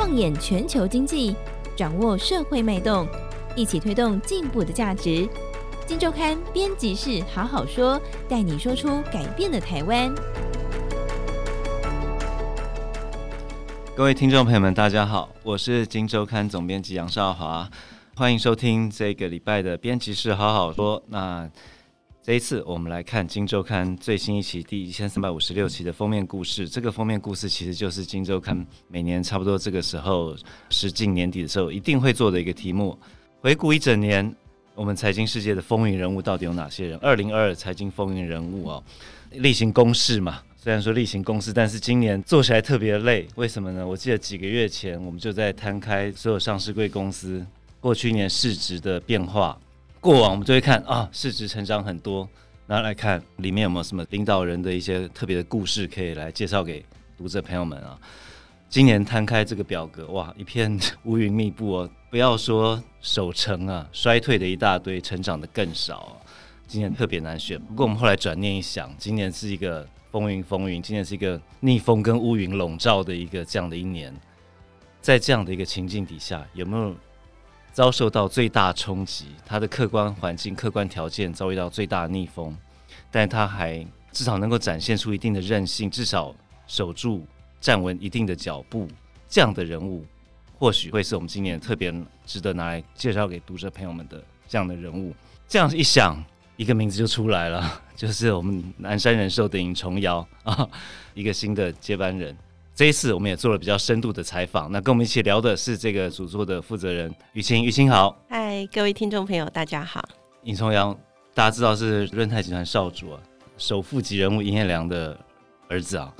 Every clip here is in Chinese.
放眼全球经济，掌握社会脉动，一起推动进步的价值。金周刊编辑室好好说，带你说出改变的台湾。各位听众朋友们，大家好，我是金周刊总编辑杨少华，欢迎收听这个礼拜的编辑室好好说。那这一次，我们来看《金周刊》最新一期第一千三百五十六期的封面故事。这个封面故事其实就是《金周刊》每年差不多这个时候，时近年底的时候一定会做的一个题目。回顾一整年，我们财经世界的风云人物到底有哪些人？二零二二财经风云人物哦，例行公事嘛。虽然说例行公事，但是今年做起来特别累。为什么呢？我记得几个月前，我们就在摊开所有上市贵公司过去一年市值的变化。过往我们就会看啊，市值成长很多，然后来看里面有没有什么领导人的一些特别的故事可以来介绍给读者朋友们啊。今年摊开这个表格，哇，一片乌云密布哦。不要说守成啊，衰退的一大堆，成长的更少。今年特别难选。不过我们后来转念一想，今年是一个风云风云，今年是一个逆风跟乌云笼罩的一个这样的一年。在这样的一个情境底下，有没有？遭受到最大冲击，他的客观环境、客观条件遭遇到最大的逆风，但他还至少能够展现出一定的韧性，至少守住、站稳一定的脚步。这样的人物，或许会是我们今年特别值得拿来介绍给读者朋友们的这样的人物。这样一想，一个名字就出来了，就是我们南山人寿的尹重尧啊，一个新的接班人。这一次我们也做了比较深度的采访，那跟我们一起聊的是这个主作的负责人雨晴，雨晴好，嗨，各位听众朋友，大家好。尹重阳，大家知道是润泰集团少主啊，首富级人物尹衍梁的儿子啊。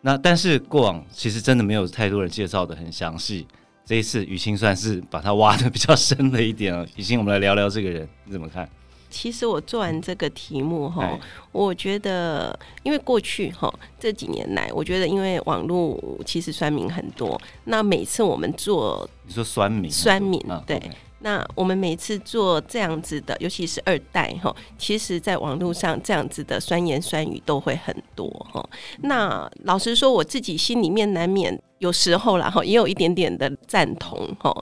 那但是过往其实真的没有太多人介绍的很详细，这一次雨晴算是把他挖的比较深了一点啊。雨晴，我们来聊聊这个人，你怎么看？其实我做完这个题目哈，我觉得因为过去哈这几年来，我觉得因为网络其实酸民很多，那每次我们做你说酸民酸民对，那我们每次做这样子的，尤其是二代哈，其实在网络上这样子的酸言酸语都会很多哈。那老实说，我自己心里面难免有时候啦哈，也有一点点的赞同哈。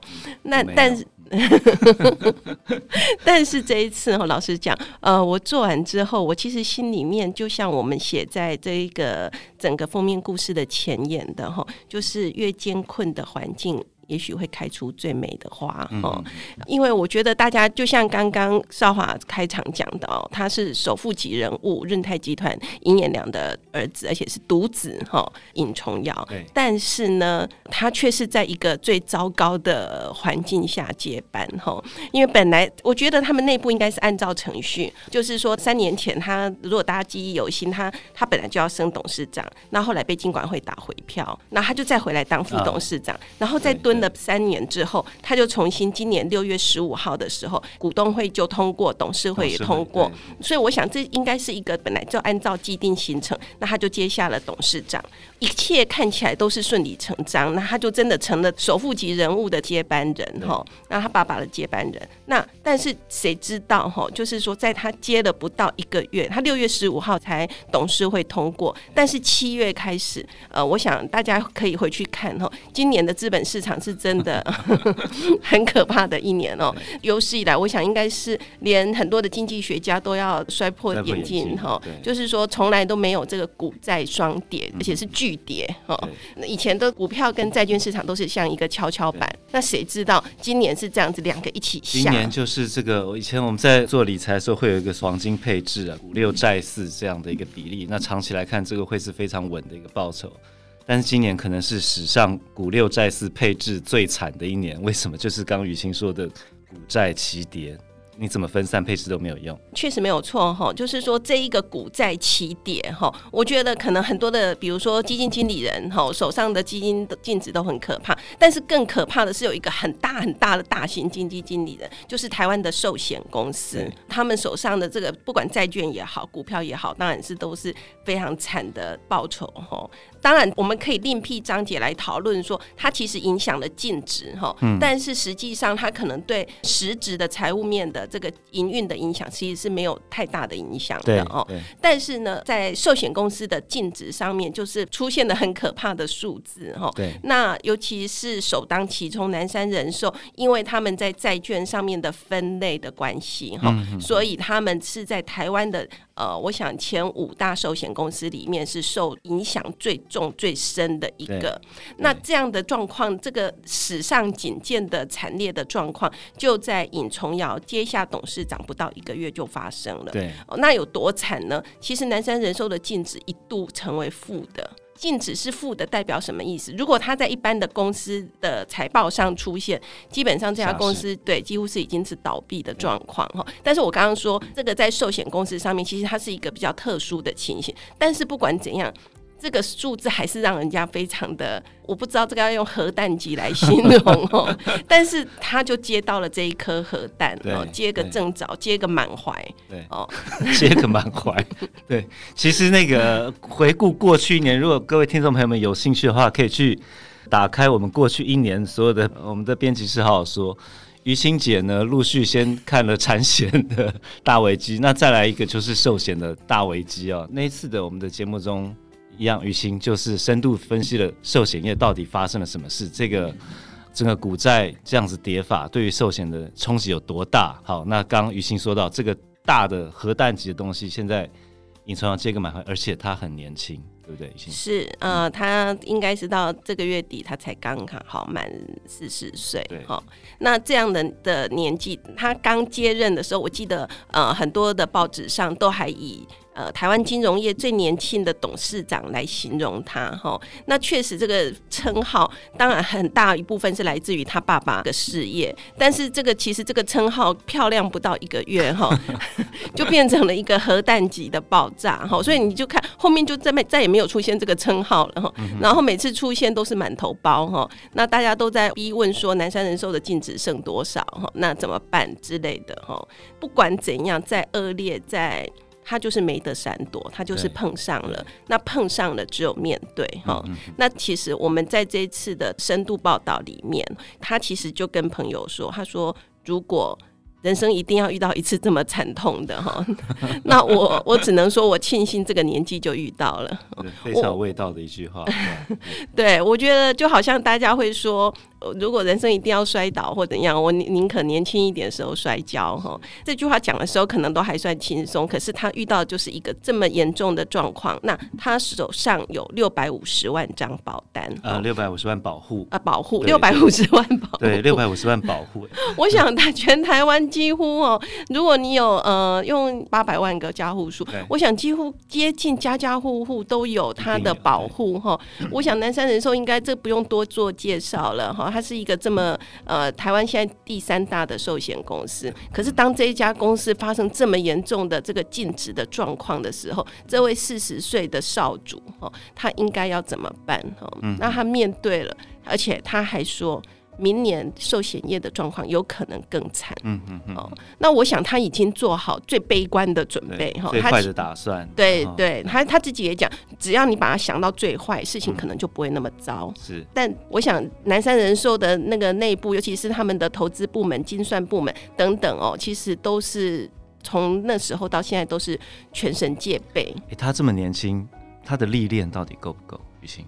那但是。但是这一次哈，老实讲，呃，我做完之后，我其实心里面就像我们写在这一个整个封面故事的前言的哈，就是越艰困的环境。也许会开出最美的花哦，因为我觉得大家就像刚刚少华开场讲的哦，他是首富级人物，润泰集团尹衍良的儿子，而且是独子哈，尹重尧。但是呢，他却是在一个最糟糕的环境下接班哈，因为本来我觉得他们内部应该是按照程序，就是说三年前他如果大家记忆犹新，他他本来就要升董事长，那后来被金管会打回票，那他就再回来当副董事长，然后再蹲。了三年之后，他就重新今年六月十五号的时候，股东会就通过，董事会也通过，所以我想这应该是一个本来就按照既定行程，那他就接下了董事长，一切看起来都是顺理成章，那他就真的成了首富级人物的接班人哈，那他爸爸的接班人，那但是谁知道哈，就是说在他接了不到一个月，他六月十五号才董事会通过，但是七月开始，呃，我想大家可以回去看哈，今年的资本市场。是真的很可怕的一年哦，有史以来，我想应该是连很多的经济学家都要摔破眼镜哈，就是说从来都没有这个股债双跌，而且是巨跌哦。以前的股票跟债券市场都是像一个跷跷板，那谁知道今年是这样子，两个一起下。今年就是这个，以前我们在做理财的时候会有一个黄金配置啊，五六债四这样的一个比例，那长期来看，这个会是非常稳的一个报酬。但是今年可能是史上股六债四配置最惨的一年，为什么？就是刚雨晴说的股债齐跌。你怎么分散配置都没有用，确实没有错哈。就是说这一个股债齐跌哈，我觉得可能很多的，比如说基金经理人哈，手上的基金的净值都很可怕。但是更可怕的是有一个很大很大的大型基金经理人，就是台湾的寿险公司，他们手上的这个不管债券也好，股票也好，当然是都是非常惨的报酬哈。当然我们可以另辟章节来讨论说，它其实影响了净值哈，嗯、但是实际上它可能对实质的财务面的这个营运的影响，其实是没有太大的影响的哦。但是呢，在寿险公司的净值上面，就是出现了很可怕的数字哈。对，那尤其是首当其冲南山人寿，因为他们在债券上面的分类的关系哈，嗯、所以他们是在台湾的呃，我想前五大寿险公司里面是受影响最重、最深的一个。那这样的状况，这个史上仅见的惨烈的状况，就在尹崇尧接下董事长不到一个月就发生了。对，那有多惨呢？其实南山人寿的净值一度成为负的。净值是负的，代表什么意思？如果它在一般的公司的财报上出现，基本上这家公司对几乎是已经是倒闭的状况哈。嗯、但是我刚刚说这个在寿险公司上面，其实它是一个比较特殊的情形。但是不管怎样。这个数字还是让人家非常的，我不知道这个要用核弹级来形容哦。但是他就接到了这一颗核弹哦，接个正着，接个满怀，对哦，接个满怀。对，其实那个回顾过去一年，如果各位听众朋友们有兴趣的话，可以去打开我们过去一年所有的我们的编辑室好好说。于清姐呢，陆续先看了产险的大危机，那再来一个就是寿险的大危机哦。那一次的我们的节目中。一样，于心就是深度分析了寿险业到底发生了什么事，这个整个股债这样子跌法对于寿险的冲击有多大？好，那刚刚于心说到这个大的核弹级的东西，现在尹重瑶接个满怀，而且他很年轻，对不对？是呃，他应该是到这个月底他才刚刚好满四十岁，好对，那这样的的年纪，他刚接任的时候，我记得呃很多的报纸上都还以。呃，台湾金融业最年轻的董事长来形容他哈，那确实这个称号，当然很大一部分是来自于他爸爸的事业，但是这个其实这个称号漂亮不到一个月哈，就变成了一个核弹级的爆炸哈，所以你就看后面就再没再也没有出现这个称号了哈，然后每次出现都是满头包哈，那大家都在逼问说南山人寿的净值剩多少哈，那怎么办之类的哈，不管怎样再恶劣再。他就是没得闪躲，他就是碰上了。那碰上了，只有面对哈。嗯嗯、那其实我们在这一次的深度报道里面，他其实就跟朋友说，他说如果。人生一定要遇到一次这么惨痛的哈，那我我只能说我庆幸这个年纪就遇到了，非常有味道的一句话。对，我觉得就好像大家会说，如果人生一定要摔倒或怎样，我宁可年轻一点的时候摔跤哈。这句话讲的时候可能都还算轻松，可是他遇到就是一个这么严重的状况，那他手上有六百五十万张保单啊，六百五十万保护啊，保护六百五十万保护，对，六百五十万保护。我想他全台湾。几乎哦，如果你有呃用八百万个家户数，我想几乎接近家家户户都有他的保护哈。我想南山人寿应该这不用多做介绍了哈，它是一个这么呃台湾现在第三大的寿险公司。可是当这一家公司发生这么严重的这个禁止的状况的时候，这位四十岁的少主哦，他应该要怎么办哦？那他面对了，而且他还说。明年寿险业的状况有可能更惨。嗯嗯嗯。哦，那我想他已经做好最悲观的准备哈，最坏的打算。对对，他他自己也讲，只要你把它想到最坏，事情可能就不会那么糟。是。但我想南山人寿的那个内部，尤其是他们的投资部门、精算部门等等哦，其实都是从那时候到现在都是全神戒备。哎，他这么年轻，他的历练到底够不够？于心。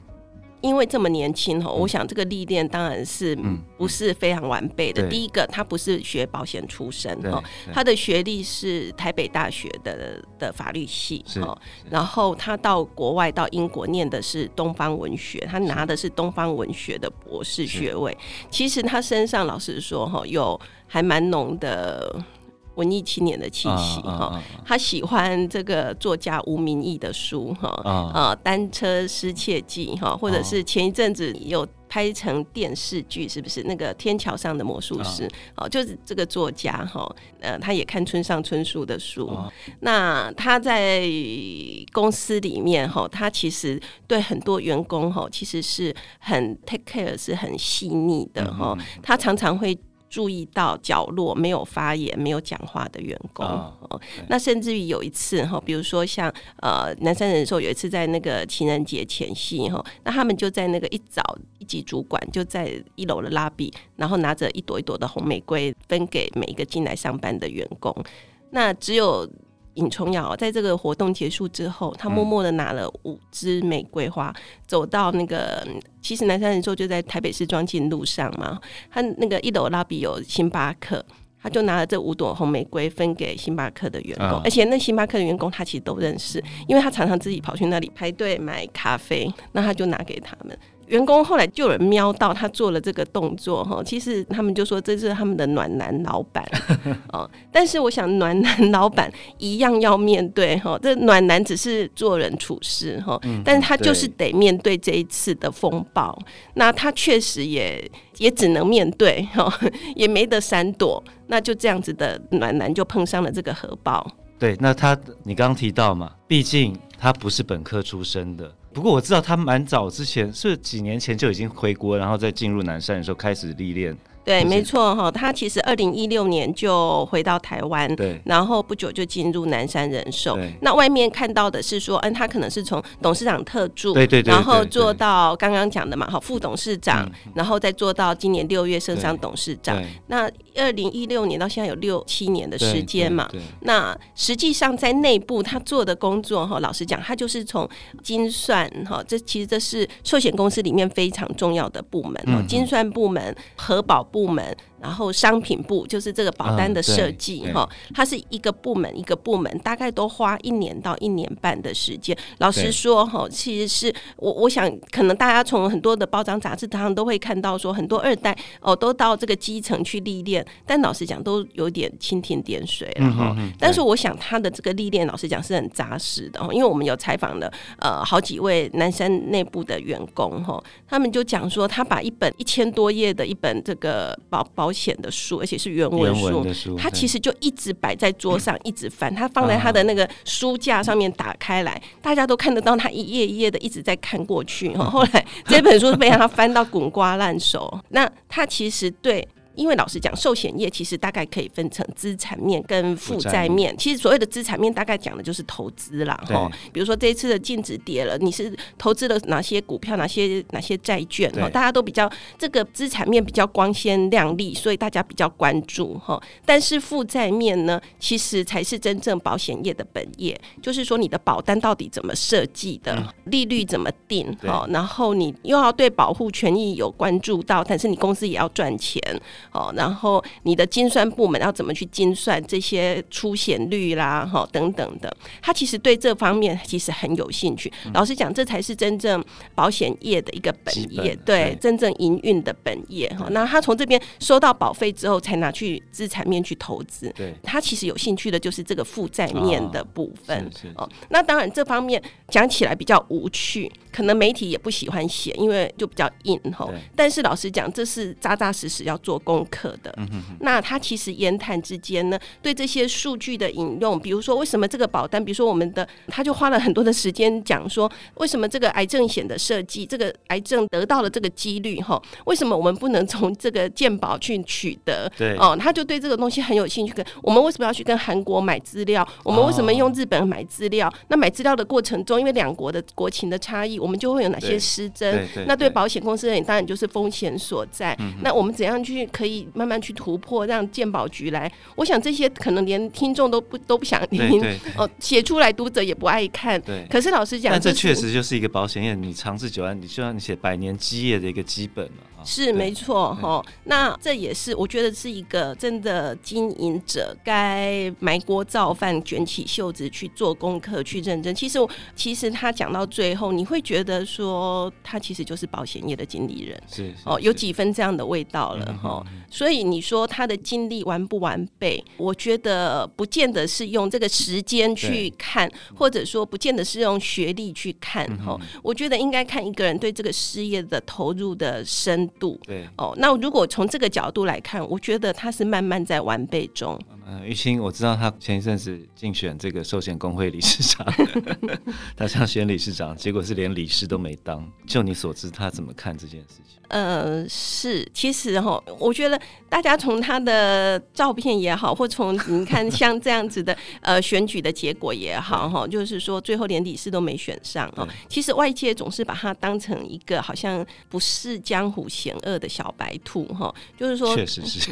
因为这么年轻哈，我想这个历练当然是不是非常完备的。第一个，他不是学保险出身哈，他的学历是台北大学的的法律系哈，然后他到国外到英国念的是东方文学，他拿的是东方文学的博士学位。其实他身上老实说哈，有还蛮浓的。文艺青年的气息哈，他喜欢这个作家吴明义的书哈，呃，单车失窃记哈，或者是前一阵子有拍成电视剧，是不是那个天桥上的魔术师？哦，就是这个作家哈，呃，他也看村上春树的书。那他在公司里面哈，他其实对很多员工哈，其实是很 take care，是很细腻的哈。他常常会。注意到角落没有发言、没有讲话的员工。那甚至于有一次哈，比如说像呃南山人寿有一次在那个情人节前夕哈，那他们就在那个一早一级主管就在一楼的拉比，然后拿着一朵一朵的红玫瑰分给每一个进来上班的员工。那只有。尹崇尧在这个活动结束之后，他默默的拿了五支玫瑰花，嗯、走到那个其实南山人寿就在台北市庄敬路上嘛，他那个一楼 lobby 有星巴克，他就拿了这五朵红玫瑰分给星巴克的员工，哦、而且那星巴克的员工他其实都认识，因为他常常自己跑去那里排队买咖啡，那他就拿给他们。员工后来就有人瞄到他做了这个动作哈，其实他们就说这是他们的暖男老板 哦。但是我想暖男老板一样要面对哈，这暖男只是做人处事哈，但是他就是得面对这一次的风暴。那他确实也也只能面对哈，也没得闪躲。那就这样子的暖男就碰上了这个核爆。对，那他你刚刚提到嘛，毕竟他不是本科出身的。不过我知道他蛮早之前是几年前就已经回国，然后再进入南山的时候开始历练。对，没错哈，他其实二零一六年就回到台湾，对，然后不久就进入南山人寿。那外面看到的是说，嗯，他可能是从董事长特助，对对对，然后做到刚刚讲的嘛，哈，副董事长，嗯、然后再做到今年六月升上董事长。那二零一六年到现在有六七年的时间嘛，那实际上在内部他做的工作哈，老实讲，他就是从精算哈，这其实这是寿险公司里面非常重要的部门哦，嗯、精算部门、核保部。部门。然后商品部就是这个保单的设计哈，它是一个部门一个部门，大概都花一年到一年半的时间。老实说哈，其实是我我想，可能大家从很多的包装杂志上都会看到说，很多二代哦都到这个基层去历练，但老实讲都有点蜻蜓点水了哈。但是我想他的这个历练，老实讲是很扎实的，因为我们有采访了呃好几位南山内部的员工哈，他们就讲说，他把一本一千多页的一本这个保保保险的书，而且是原文书，他其实就一直摆在桌上，一直翻。他放在他的那个书架上面，打开来，大家都看得到他一页一页的一直在看过去。后来这本书被他翻到滚瓜烂熟。那他其实对。因为老实讲，寿险业其实大概可以分成资产面跟负债面。其实所谓的资产面，大概讲的就是投资啦。哈，比如说这一次的净值跌了，你是投资了哪些股票、哪些哪些债券？哈，大家都比较这个资产面比较光鲜亮丽，所以大家比较关注。哈，但是负债面呢，其实才是真正保险业的本业，就是说你的保单到底怎么设计的，利率怎么定？哈，然后你又要对保护权益有关注到，但是你公司也要赚钱。哦，然后你的精算部门要怎么去精算这些出险率啦，哈，等等的，他其实对这方面其实很有兴趣。嗯、老实讲，这才是真正保险业的一个本业，本对，对真正营运的本业哈。对那他从这边收到保费之后，才拿去资产面去投资。对，他其实有兴趣的就是这个负债面的部分。哦，哦，那当然这方面讲起来比较无趣，可能媒体也不喜欢写，因为就比较硬哈。对但是老实讲，这是扎扎实实要做功。功课的，那他其实言谈之间呢，对这些数据的引用，比如说为什么这个保单，比如说我们的，他就花了很多的时间讲说，为什么这个癌症险的设计，这个癌症得到了这个几率哈，为什么我们不能从这个健保去取得？对哦，他就对这个东西很有兴趣。跟我们为什么要去跟韩国买资料？我们为什么用日本买资料？那买资料的过程中，因为两国的国情的差异，我们就会有哪些失真？那对保险公司而言，当然就是风险所在。那我们怎样去可以？慢慢去突破，让鉴宝局来。我想这些可能连听众都不都不想听哦，写出来读者也不爱看。对，可是老师讲，但这确实就是一个保险业，你长治久安，你就像你写百年基业的一个基本了。是没错哈，那这也是我觉得是一个真的经营者该埋锅造饭、卷起袖子去做功课、去认真。其实，其实他讲到最后，你会觉得说他其实就是保险业的经理人，是哦，有几分这样的味道了哈。所以你说他的经历完不完备，我觉得不见得是用这个时间去看，或者说不见得是用学历去看哈。我觉得应该看一个人对这个事业的投入的深度。对哦，那如果从这个角度来看，我觉得他是慢慢在完备中。嗯，玉清，我知道他前一阵子竞选这个寿险工会理事长，他想选理事长，结果是连理事都没当。就你所知，他怎么看这件事情？呃，是，其实哈，我觉得大家从他的照片也好，或从你看 像这样子的呃选举的结果也好，哈，就是说最后连理事都没选上哦。其实外界总是把他当成一个好像不是江湖险恶的小白兔哈，就是说，确实是。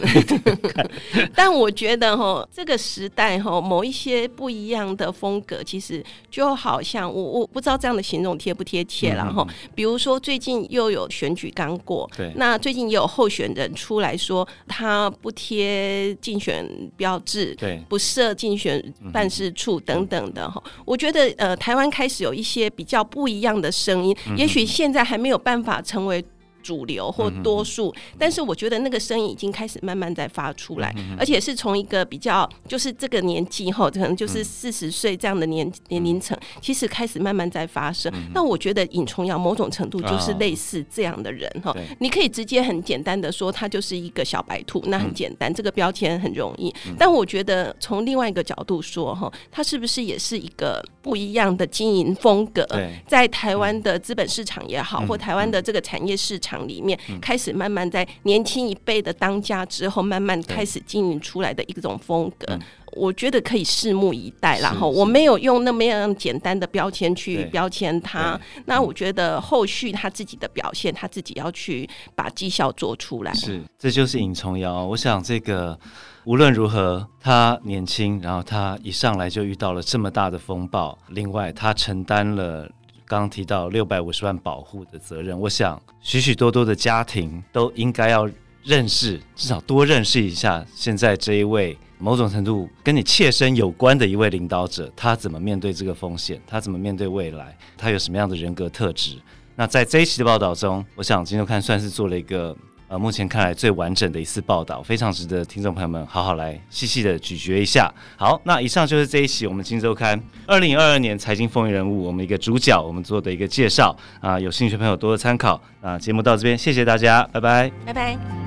但我觉得哈，这个时代哈，某一些不一样的风格，其实就好像我我不知道这样的形容贴不贴切了哈。比如说最近又有选举刚。过，对，那最近也有候选人出来说，他不贴竞选标志，对，不设竞选办事处等等的哈。我觉得呃，台湾开始有一些比较不一样的声音，也许现在还没有办法成为。主流或多数，但是我觉得那个声音已经开始慢慢在发出来，而且是从一个比较就是这个年纪哈，可能就是四十岁这样的年年龄层，其实开始慢慢在发生。那我觉得尹崇阳某种程度就是类似这样的人哈，你可以直接很简单的说他就是一个小白兔，那很简单，这个标签很容易。但我觉得从另外一个角度说哈，他是不是也是一个不一样的经营风格？在台湾的资本市场也好，或台湾的这个产业市场。里面开始慢慢在年轻一辈的当家之后，慢慢开始经营出来的一种风格，我觉得可以拭目以待。然后我没有用那么样简单的标签去标签他，那我觉得后续他自己的表现，他自己要去把绩效做出来。是，这就是尹崇尧。我想这个无论如何，他年轻，然后他一上来就遇到了这么大的风暴，另外他承担了。刚刚提到六百五十万保护的责任，我想许许多多的家庭都应该要认识，至少多认识一下现在这一位某种程度跟你切身有关的一位领导者，他怎么面对这个风险，他怎么面对未来，他有什么样的人格特质。那在这一期的报道中，我想今天看算是做了一个。呃，目前看来最完整的一次报道，非常值得听众朋友们好好来细细的咀嚼一下。好，那以上就是这一期我们《金周刊》二零二二年财经风云人物我们一个主角，我们做的一个介绍啊，有兴趣的朋友多多参考。啊，节目到这边，谢谢大家，拜拜，拜拜。